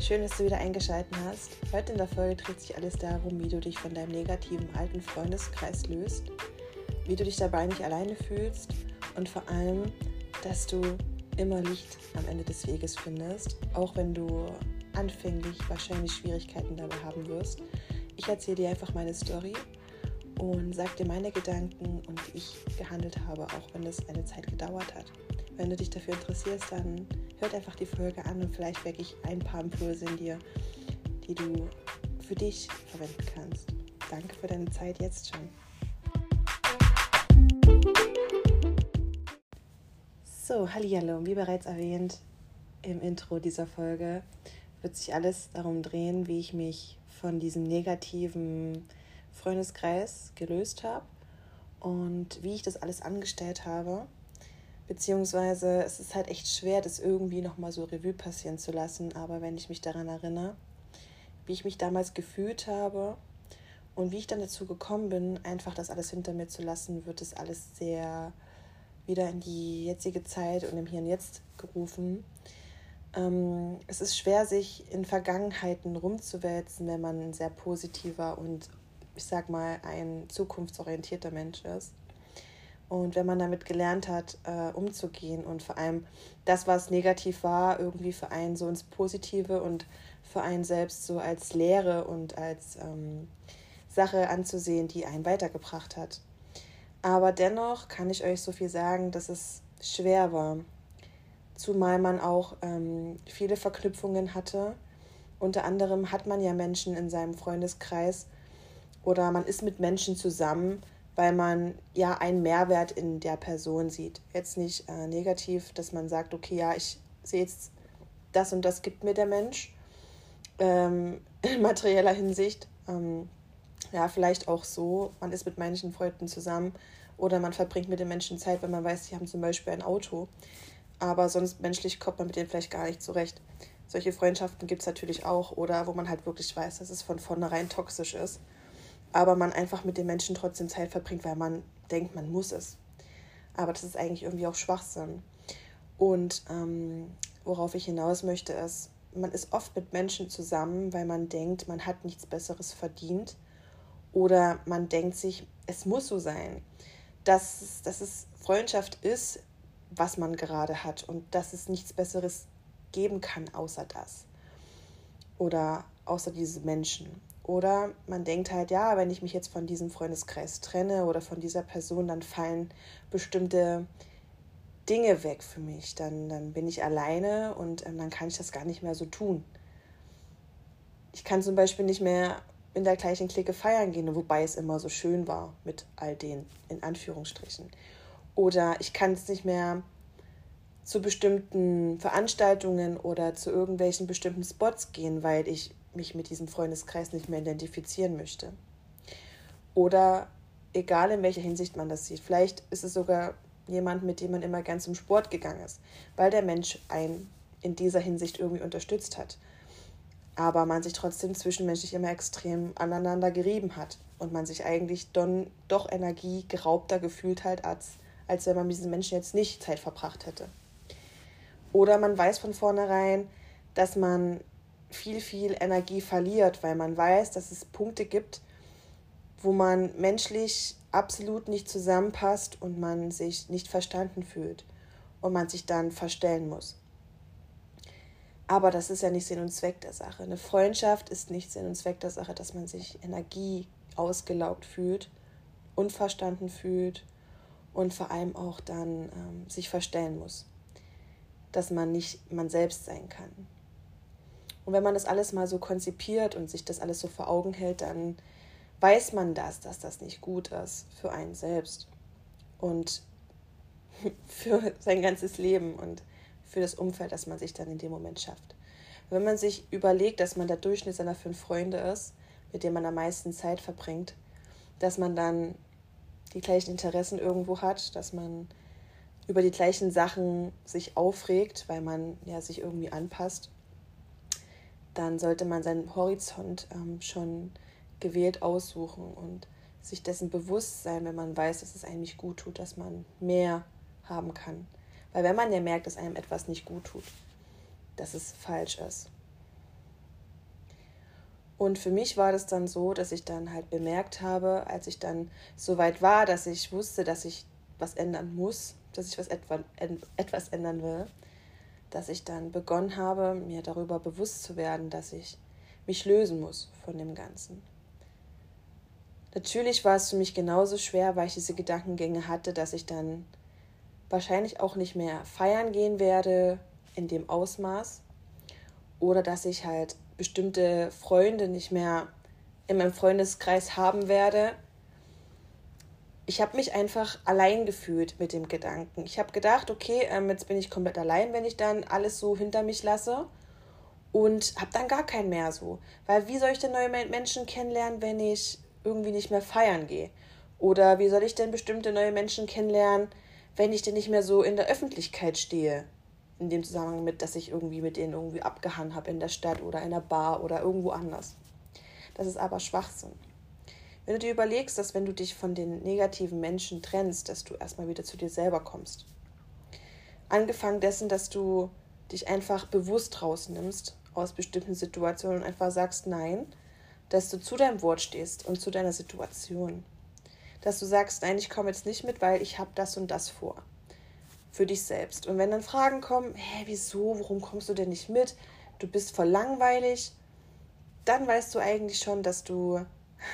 schön, dass du wieder eingeschaltet hast. Heute in der Folge dreht sich alles darum, wie du dich von deinem negativen alten Freundeskreis löst, wie du dich dabei nicht alleine fühlst und vor allem, dass du immer Licht am Ende des Weges findest, auch wenn du anfänglich wahrscheinlich Schwierigkeiten dabei haben wirst. Ich erzähle dir einfach meine Story und sage dir meine Gedanken und wie ich gehandelt habe, auch wenn es eine Zeit gedauert hat. Wenn du dich dafür interessierst, dann hört einfach die Folge an und vielleicht wecke ich ein paar Impulse in dir, die du für dich verwenden kannst. Danke für deine Zeit jetzt schon. So, hallo, wie bereits erwähnt im Intro dieser Folge wird sich alles darum drehen, wie ich mich von diesem negativen Freundeskreis gelöst habe und wie ich das alles angestellt habe Beziehungsweise es ist halt echt schwer, das irgendwie nochmal so Revue passieren zu lassen. Aber wenn ich mich daran erinnere, wie ich mich damals gefühlt habe und wie ich dann dazu gekommen bin, einfach das alles hinter mir zu lassen, wird es alles sehr wieder in die jetzige Zeit und im Hier und Jetzt gerufen. Ähm, es ist schwer, sich in Vergangenheiten rumzuwälzen, wenn man ein sehr positiver und ich sag mal ein zukunftsorientierter Mensch ist. Und wenn man damit gelernt hat, äh, umzugehen und vor allem das, was negativ war, irgendwie für einen so ins Positive und für einen selbst so als Lehre und als ähm, Sache anzusehen, die einen weitergebracht hat. Aber dennoch kann ich euch so viel sagen, dass es schwer war. Zumal man auch ähm, viele Verknüpfungen hatte. Unter anderem hat man ja Menschen in seinem Freundeskreis oder man ist mit Menschen zusammen, weil man ja einen Mehrwert in der Person sieht. Jetzt nicht äh, negativ, dass man sagt, okay, ja, ich sehe jetzt, das und das gibt mir der Mensch ähm, in materieller Hinsicht. Ähm, ja, vielleicht auch so, man ist mit manchen Freunden zusammen oder man verbringt mit den Menschen Zeit, wenn man weiß, sie haben zum Beispiel ein Auto. Aber sonst menschlich kommt man mit denen vielleicht gar nicht zurecht. Solche Freundschaften gibt es natürlich auch oder wo man halt wirklich weiß, dass es von vornherein toxisch ist aber man einfach mit den Menschen trotzdem Zeit verbringt, weil man denkt, man muss es. Aber das ist eigentlich irgendwie auch Schwachsinn. Und ähm, worauf ich hinaus möchte, ist, man ist oft mit Menschen zusammen, weil man denkt, man hat nichts Besseres verdient. Oder man denkt sich, es muss so sein. Dass, dass es Freundschaft ist, was man gerade hat. Und dass es nichts Besseres geben kann, außer das. Oder außer diese Menschen. Oder man denkt halt, ja, wenn ich mich jetzt von diesem Freundeskreis trenne oder von dieser Person, dann fallen bestimmte Dinge weg für mich. Dann, dann bin ich alleine und ähm, dann kann ich das gar nicht mehr so tun. Ich kann zum Beispiel nicht mehr in der gleichen Clique feiern gehen, wobei es immer so schön war mit all den, in Anführungsstrichen. Oder ich kann es nicht mehr zu bestimmten Veranstaltungen oder zu irgendwelchen bestimmten Spots gehen, weil ich mich mit diesem Freundeskreis nicht mehr identifizieren möchte. Oder egal in welcher Hinsicht man das sieht, vielleicht ist es sogar jemand, mit dem man immer gern zum Sport gegangen ist, weil der Mensch einen in dieser Hinsicht irgendwie unterstützt hat. Aber man sich trotzdem zwischenmenschlich immer extrem aneinander gerieben hat und man sich eigentlich don, doch Energie geraubter gefühlt hat, als, als wenn man mit diesen Menschen jetzt nicht Zeit verbracht hätte. Oder man weiß von vornherein, dass man viel, viel Energie verliert, weil man weiß, dass es Punkte gibt, wo man menschlich absolut nicht zusammenpasst und man sich nicht verstanden fühlt und man sich dann verstellen muss. Aber das ist ja nicht Sinn und Zweck der Sache. Eine Freundschaft ist nicht Sinn und Zweck der Sache, dass man sich Energie ausgelaugt fühlt, unverstanden fühlt und vor allem auch dann ähm, sich verstellen muss. Dass man nicht man selbst sein kann. Und wenn man das alles mal so konzipiert und sich das alles so vor Augen hält, dann weiß man das, dass das nicht gut ist für einen selbst und für sein ganzes Leben und für das Umfeld, das man sich dann in dem Moment schafft. wenn man sich überlegt, dass man der Durchschnitt seiner fünf Freunde ist, mit denen man am meisten Zeit verbringt, dass man dann die gleichen Interessen irgendwo hat, dass man über die gleichen Sachen sich aufregt, weil man ja sich irgendwie anpasst dann sollte man seinen Horizont ähm, schon gewählt aussuchen und sich dessen bewusst sein, wenn man weiß, dass es einem nicht gut tut, dass man mehr haben kann. Weil wenn man ja merkt, dass einem etwas nicht gut tut, dass es falsch ist, Und für mich war das dann so, dass ich dann halt bemerkt habe, als ich dann so weit war, dass ich wusste, dass ich was ändern muss, dass ich was etwa, etwas ändern will, dass ich dann begonnen habe, mir darüber bewusst zu werden, dass ich mich lösen muss von dem Ganzen. Natürlich war es für mich genauso schwer, weil ich diese Gedankengänge hatte, dass ich dann wahrscheinlich auch nicht mehr feiern gehen werde in dem Ausmaß oder dass ich halt bestimmte Freunde nicht mehr in meinem Freundeskreis haben werde. Ich habe mich einfach allein gefühlt mit dem Gedanken. Ich habe gedacht, okay, ähm, jetzt bin ich komplett allein, wenn ich dann alles so hinter mich lasse und habe dann gar keinen mehr so. Weil wie soll ich denn neue Menschen kennenlernen, wenn ich irgendwie nicht mehr feiern gehe? Oder wie soll ich denn bestimmte neue Menschen kennenlernen, wenn ich denn nicht mehr so in der Öffentlichkeit stehe? in dem Zusammenhang mit, dass ich irgendwie mit denen irgendwie abgehangen habe in der Stadt oder in der Bar oder irgendwo anders. Das ist aber Schwachsinn. Wenn du dir überlegst, dass wenn du dich von den negativen Menschen trennst, dass du erstmal wieder zu dir selber kommst. Angefangen dessen, dass du dich einfach bewusst rausnimmst aus bestimmten Situationen und einfach sagst Nein, dass du zu deinem Wort stehst und zu deiner Situation. Dass du sagst, nein, ich komme jetzt nicht mit, weil ich habe das und das vor für dich selbst. Und wenn dann Fragen kommen, hä, wieso, warum kommst du denn nicht mit? Du bist voll langweilig, dann weißt du eigentlich schon, dass du,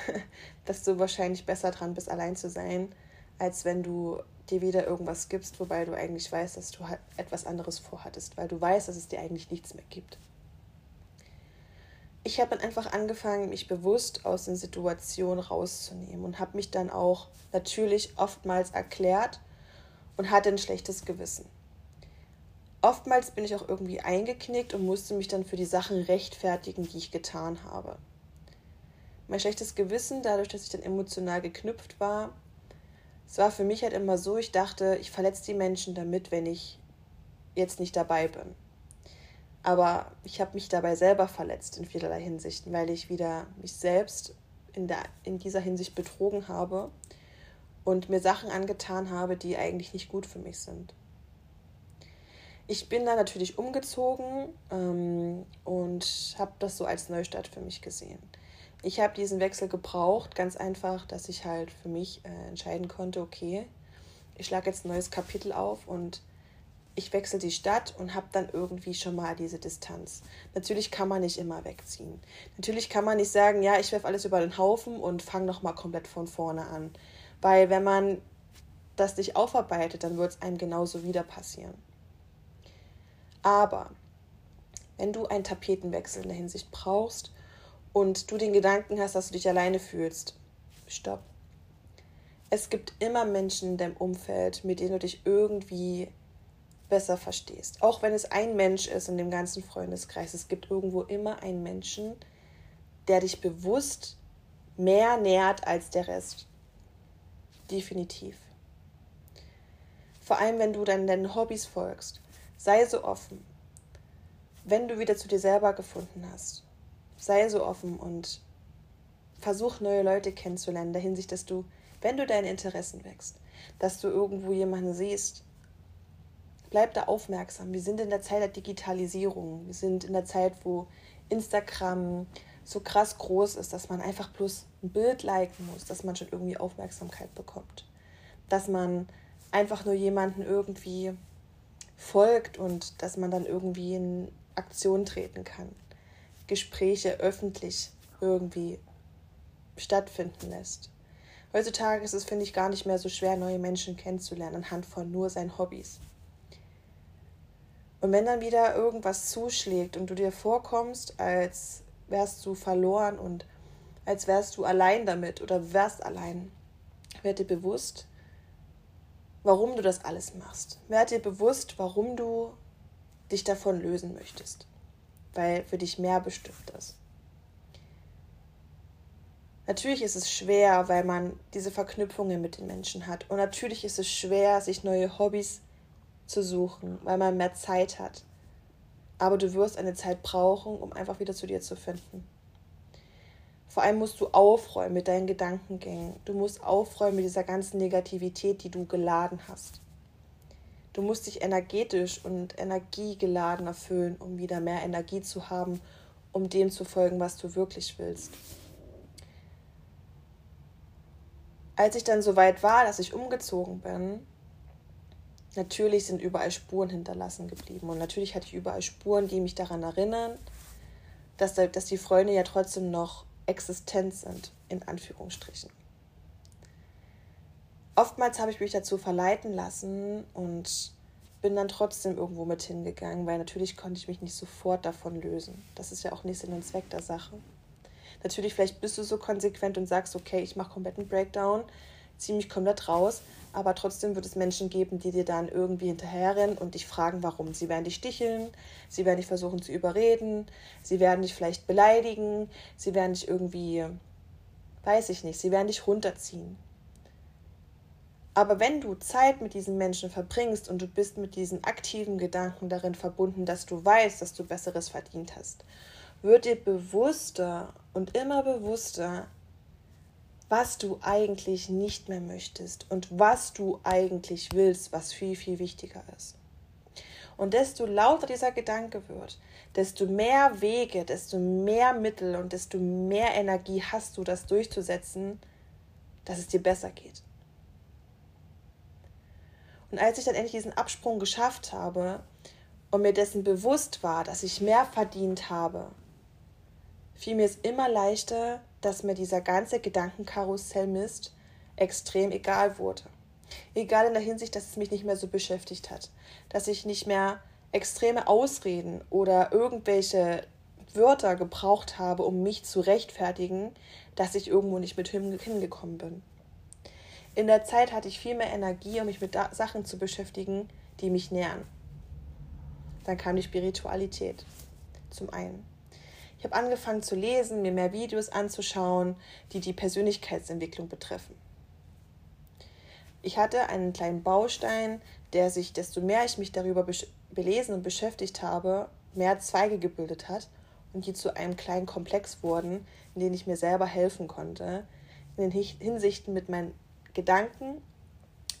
dass du wahrscheinlich besser dran bist, allein zu sein, als wenn du dir wieder irgendwas gibst, wobei du eigentlich weißt, dass du halt etwas anderes vorhattest, weil du weißt, dass es dir eigentlich nichts mehr gibt. Ich habe dann einfach angefangen, mich bewusst aus den Situationen rauszunehmen und habe mich dann auch natürlich oftmals erklärt, und hatte ein schlechtes Gewissen. Oftmals bin ich auch irgendwie eingeknickt und musste mich dann für die Sachen rechtfertigen, die ich getan habe. Mein schlechtes Gewissen, dadurch, dass ich dann emotional geknüpft war, es war für mich halt immer so, ich dachte, ich verletze die Menschen damit, wenn ich jetzt nicht dabei bin. Aber ich habe mich dabei selber verletzt in vielerlei Hinsichten, weil ich wieder mich selbst in, der, in dieser Hinsicht betrogen habe und mir Sachen angetan habe, die eigentlich nicht gut für mich sind. Ich bin dann natürlich umgezogen ähm, und habe das so als Neustart für mich gesehen. Ich habe diesen Wechsel gebraucht, ganz einfach, dass ich halt für mich äh, entscheiden konnte, okay, ich schlage jetzt ein neues Kapitel auf und ich wechsle die Stadt und habe dann irgendwie schon mal diese Distanz. Natürlich kann man nicht immer wegziehen. Natürlich kann man nicht sagen, ja, ich werfe alles über den Haufen und fange nochmal komplett von vorne an. Weil wenn man das nicht aufarbeitet, dann wird es einem genauso wieder passieren. Aber wenn du einen Tapetenwechsel in der Hinsicht brauchst und du den Gedanken hast, dass du dich alleine fühlst, stopp. Es gibt immer Menschen in deinem Umfeld, mit denen du dich irgendwie besser verstehst. Auch wenn es ein Mensch ist in dem ganzen Freundeskreis, es gibt irgendwo immer einen Menschen, der dich bewusst mehr nährt als der Rest. Definitiv. Vor allem, wenn du dann deinen Hobbys folgst. Sei so offen. Wenn du wieder zu dir selber gefunden hast, sei so offen und versuch neue Leute kennenzulernen, in der Hinsicht, dass du, wenn du deine Interessen wächst, dass du irgendwo jemanden siehst, bleib da aufmerksam. Wir sind in der Zeit der Digitalisierung. Wir sind in der Zeit, wo Instagram, so krass groß ist, dass man einfach bloß ein Bild liken muss, dass man schon irgendwie Aufmerksamkeit bekommt. Dass man einfach nur jemanden irgendwie folgt und dass man dann irgendwie in Aktion treten kann. Gespräche öffentlich irgendwie stattfinden lässt. Heutzutage ist es, finde ich, gar nicht mehr so schwer, neue Menschen kennenzulernen anhand von nur seinen Hobbys. Und wenn dann wieder irgendwas zuschlägt und du dir vorkommst, als wärst du verloren und als wärst du allein damit oder wärst allein. Werd dir bewusst, warum du das alles machst. Werd dir bewusst, warum du dich davon lösen möchtest. Weil für dich mehr bestimmt ist. Natürlich ist es schwer, weil man diese Verknüpfungen mit den Menschen hat. Und natürlich ist es schwer, sich neue Hobbys zu suchen, weil man mehr Zeit hat. Aber du wirst eine Zeit brauchen, um einfach wieder zu dir zu finden. Vor allem musst du aufräumen mit deinen Gedankengängen. Du musst aufräumen mit dieser ganzen Negativität, die du geladen hast. Du musst dich energetisch und energiegeladen erfüllen, um wieder mehr Energie zu haben, um dem zu folgen, was du wirklich willst. Als ich dann so weit war, dass ich umgezogen bin, natürlich sind überall Spuren hinterlassen geblieben. Und natürlich hatte ich überall Spuren, die mich daran erinnern, dass, die Freunde ja trotzdem noch existent sind, in Anführungsstrichen. Oftmals habe ich mich dazu verleiten lassen und bin dann trotzdem irgendwo mit hingegangen, weil natürlich konnte ich mich nicht sofort davon lösen. Das ist ja auch nicht Sinn und Zweck der Sache. Natürlich, vielleicht bist du so konsequent und sagst, okay, ich mache kompletten Breakdown, ziehe mich komplett raus, aber trotzdem wird es Menschen geben, die dir dann irgendwie hinterherrennen und dich fragen, warum. Sie werden dich sticheln, sie werden dich versuchen zu überreden, sie werden dich vielleicht beleidigen, sie werden dich irgendwie, weiß ich nicht, sie werden dich runterziehen. Aber wenn du Zeit mit diesen Menschen verbringst und du bist mit diesen aktiven Gedanken darin verbunden, dass du weißt, dass du Besseres verdient hast, wird dir bewusster und immer bewusster, was du eigentlich nicht mehr möchtest und was du eigentlich willst, was viel, viel wichtiger ist. Und desto lauter dieser Gedanke wird, desto mehr Wege, desto mehr Mittel und desto mehr Energie hast du, das durchzusetzen, dass es dir besser geht. Und als ich dann endlich diesen Absprung geschafft habe und mir dessen bewusst war, dass ich mehr verdient habe, fiel mir es immer leichter, dass mir dieser ganze Gedankenkarussellmist extrem egal wurde. Egal in der Hinsicht, dass es mich nicht mehr so beschäftigt hat, dass ich nicht mehr extreme Ausreden oder irgendwelche Wörter gebraucht habe, um mich zu rechtfertigen, dass ich irgendwo nicht mit hingekommen bin. In der Zeit hatte ich viel mehr Energie, um mich mit Sachen zu beschäftigen, die mich nähern. Dann kam die Spiritualität zum einen. Ich habe angefangen zu lesen, mir mehr Videos anzuschauen, die die Persönlichkeitsentwicklung betreffen. Ich hatte einen kleinen Baustein, der sich, desto mehr ich mich darüber belesen und beschäftigt habe, mehr Zweige gebildet hat und die zu einem kleinen Komplex wurden, in dem ich mir selber helfen konnte, in den Hinsichten mit meinen Gedanken,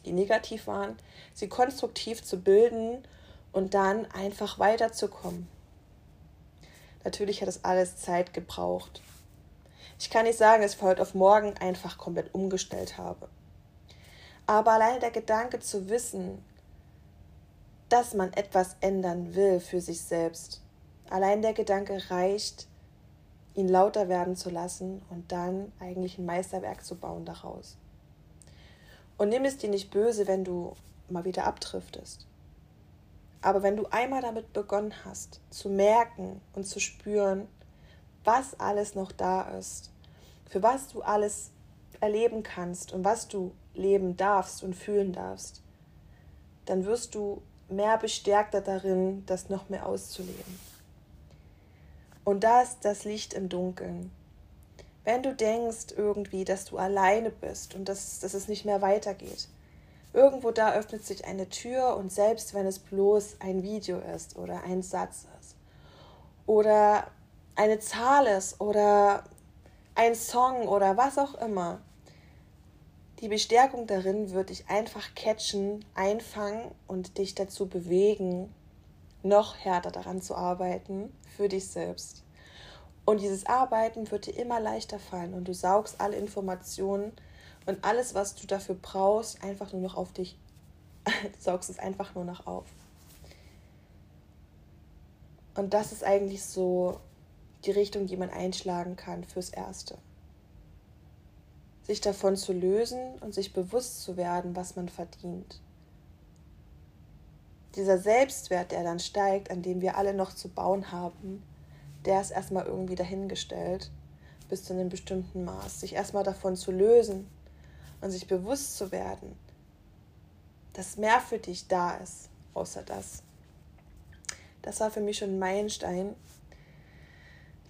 die negativ waren, sie konstruktiv zu bilden und dann einfach weiterzukommen. Natürlich hat es alles Zeit gebraucht. Ich kann nicht sagen, dass ich von heute auf morgen einfach komplett umgestellt habe. Aber allein der Gedanke zu wissen, dass man etwas ändern will für sich selbst, allein der Gedanke reicht, ihn lauter werden zu lassen und dann eigentlich ein Meisterwerk zu bauen daraus. Und nimm es dir nicht böse, wenn du mal wieder abdriftest. Aber wenn du einmal damit begonnen hast, zu merken und zu spüren, was alles noch da ist, für was du alles erleben kannst und was du leben darfst und fühlen darfst, dann wirst du mehr bestärkter darin, das noch mehr auszuleben. Und da ist das Licht im Dunkeln. Wenn du denkst irgendwie, dass du alleine bist und dass, dass es nicht mehr weitergeht, irgendwo da öffnet sich eine Tür und selbst wenn es bloß ein Video ist oder ein Satz ist oder eine Zahl ist oder ein Song oder was auch immer, die Bestärkung darin wird dich einfach catchen, einfangen und dich dazu bewegen, noch härter daran zu arbeiten für dich selbst. Und dieses Arbeiten wird dir immer leichter fallen und du saugst alle Informationen und alles, was du dafür brauchst, einfach nur noch auf dich, du saugst es einfach nur noch auf. Und das ist eigentlich so die Richtung, die man einschlagen kann fürs Erste. Sich davon zu lösen und sich bewusst zu werden, was man verdient. Dieser Selbstwert, der dann steigt, an dem wir alle noch zu bauen haben, der ist erstmal irgendwie dahingestellt, bis zu einem bestimmten Maß. Sich erstmal davon zu lösen und sich bewusst zu werden, dass mehr für dich da ist, außer das. Das war für mich schon ein Meilenstein,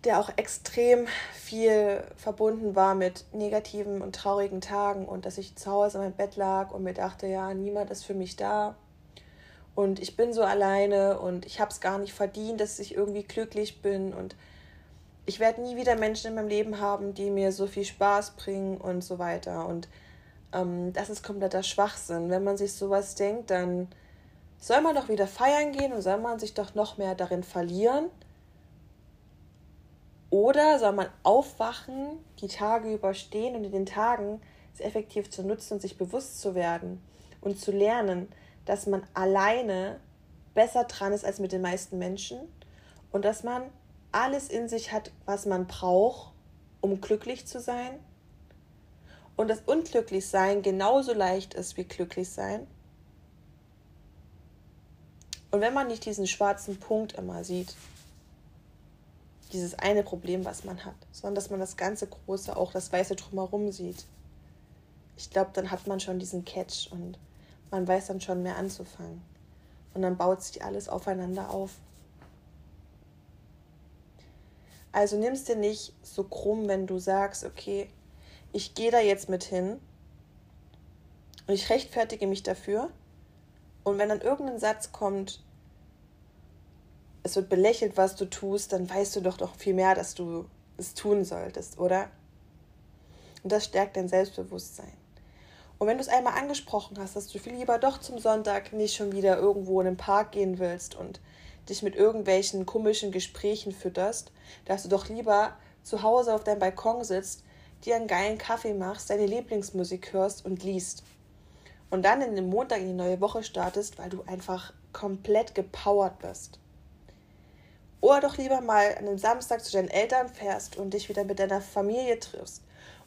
der auch extrem viel verbunden war mit negativen und traurigen Tagen und dass ich zu Hause in meinem Bett lag und mir dachte, ja, niemand ist für mich da und ich bin so alleine und ich habe es gar nicht verdient, dass ich irgendwie glücklich bin und ich werde nie wieder Menschen in meinem Leben haben, die mir so viel Spaß bringen und so weiter. Und ähm, das ist kompletter Schwachsinn. Wenn man sich sowas denkt, dann soll man doch wieder feiern gehen und soll man sich doch noch mehr darin verlieren, Oder soll man aufwachen, die Tage überstehen und in den Tagen es effektiv zu nutzen und sich bewusst zu werden und zu lernen, dass man alleine besser dran ist als mit den meisten Menschen und dass man alles in sich hat, was man braucht, um glücklich zu sein und dass Unglücklichsein genauso leicht ist wie glücklich sein. Und wenn man nicht diesen schwarzen Punkt immer sieht, dieses eine Problem, was man hat, sondern dass man das ganze Große, auch das Weiße drumherum sieht, ich glaube, dann hat man schon diesen Catch und man weiß dann schon mehr anzufangen. Und dann baut sich alles aufeinander auf. Also nimmst dir nicht so krumm, wenn du sagst, okay, ich gehe da jetzt mit hin und ich rechtfertige mich dafür. Und wenn dann irgendein Satz kommt, es wird belächelt, was du tust, dann weißt du doch doch viel mehr, dass du es tun solltest, oder? Und das stärkt dein Selbstbewusstsein. Und wenn du es einmal angesprochen hast, dass du viel lieber doch zum Sonntag nicht schon wieder irgendwo in den Park gehen willst und dich mit irgendwelchen komischen Gesprächen fütterst, dass du doch lieber zu Hause auf deinem Balkon sitzt dir einen geilen Kaffee machst, deine Lieblingsmusik hörst und liest. Und dann in den Montag in die neue Woche startest, weil du einfach komplett gepowert bist. Oder doch lieber mal an einem Samstag zu deinen Eltern fährst und dich wieder mit deiner Familie triffst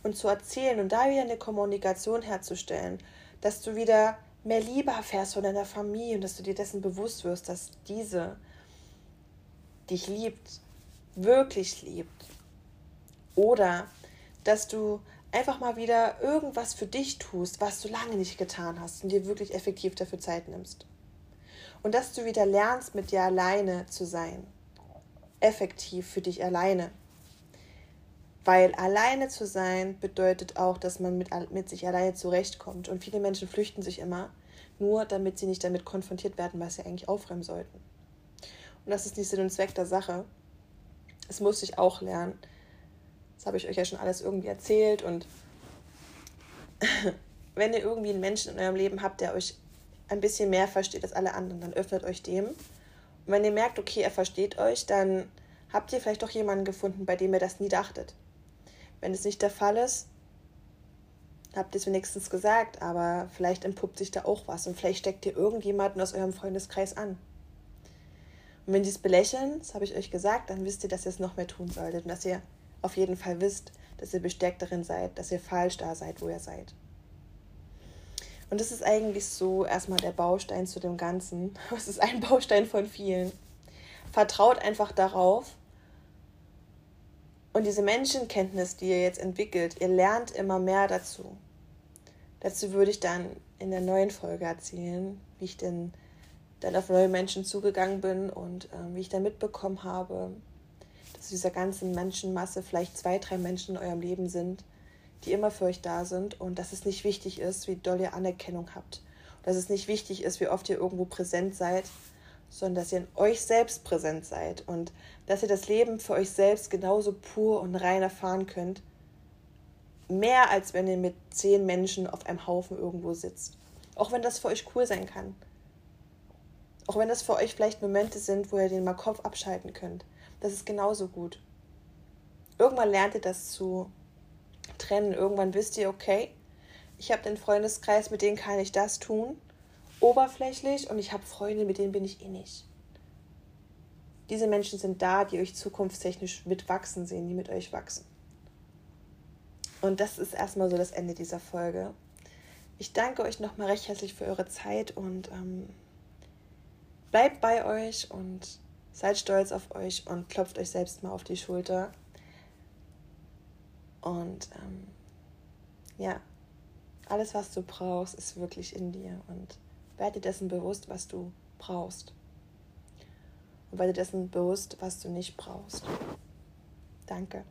und zu erzählen und da wieder eine Kommunikation herzustellen, dass du wieder mehr Liebe erfährst von deiner Familie und dass du dir dessen bewusst wirst, dass diese dich liebt, wirklich liebt. Oder dass du einfach mal wieder irgendwas für dich tust, was du lange nicht getan hast und dir wirklich effektiv dafür Zeit nimmst. Und dass du wieder lernst, mit dir alleine zu sein. Effektiv für dich alleine. Weil alleine zu sein bedeutet auch, dass man mit, mit sich alleine zurechtkommt. Und viele Menschen flüchten sich immer, nur damit sie nicht damit konfrontiert werden, was sie eigentlich aufräumen sollten. Und das ist nicht Sinn und Zweck der Sache. Das muss ich auch lernen, das habe ich euch ja schon alles irgendwie erzählt. Und wenn ihr irgendwie einen Menschen in eurem Leben habt, der euch ein bisschen mehr versteht als alle anderen, dann öffnet euch dem. Und wenn ihr merkt, okay, er versteht euch, dann habt ihr vielleicht doch jemanden gefunden, bei dem ihr das nie dachtet. Wenn es nicht der Fall ist, habt ihr es wenigstens gesagt, aber vielleicht entpuppt sich da auch was und vielleicht steckt ihr irgendjemanden aus eurem Freundeskreis an. Und wenn die es belächeln, das habe ich euch gesagt, dann wisst ihr, dass ihr es noch mehr tun solltet und dass ihr auf jeden Fall wisst, dass ihr bestärkt darin seid, dass ihr falsch da seid, wo ihr seid. Und das ist eigentlich so erstmal der Baustein zu dem Ganzen. Es ist ein Baustein von vielen. Vertraut einfach darauf. Und diese Menschenkenntnis, die ihr jetzt entwickelt, ihr lernt immer mehr dazu. Dazu würde ich dann in der neuen Folge erzählen, wie ich denn dann auf neue Menschen zugegangen bin und äh, wie ich dann mitbekommen habe, dass dieser ganzen Menschenmasse vielleicht zwei, drei Menschen in eurem Leben sind, die immer für euch da sind und dass es nicht wichtig ist, wie doll ihr Anerkennung habt. Dass es nicht wichtig ist, wie oft ihr irgendwo präsent seid, sondern dass ihr in euch selbst präsent seid und dass ihr das Leben für euch selbst genauso pur und rein erfahren könnt. Mehr als wenn ihr mit zehn Menschen auf einem Haufen irgendwo sitzt. Auch wenn das für euch cool sein kann. Auch wenn das für euch vielleicht Momente sind, wo ihr den mal Kopf abschalten könnt das ist genauso gut. Irgendwann lernt ihr das zu trennen. Irgendwann wisst ihr, okay, ich habe den Freundeskreis, mit denen kann ich das tun, oberflächlich, und ich habe Freunde, mit denen bin ich eh nicht. Diese Menschen sind da, die euch zukunftstechnisch mitwachsen sehen, die mit euch wachsen. Und das ist erstmal so das Ende dieser Folge. Ich danke euch nochmal recht herzlich für eure Zeit und ähm, bleibt bei euch und Seid stolz auf euch und klopft euch selbst mal auf die Schulter. Und ähm, ja, alles, was du brauchst, ist wirklich in dir. Und werde dessen bewusst, was du brauchst. Und werde dessen bewusst, was du nicht brauchst. Danke.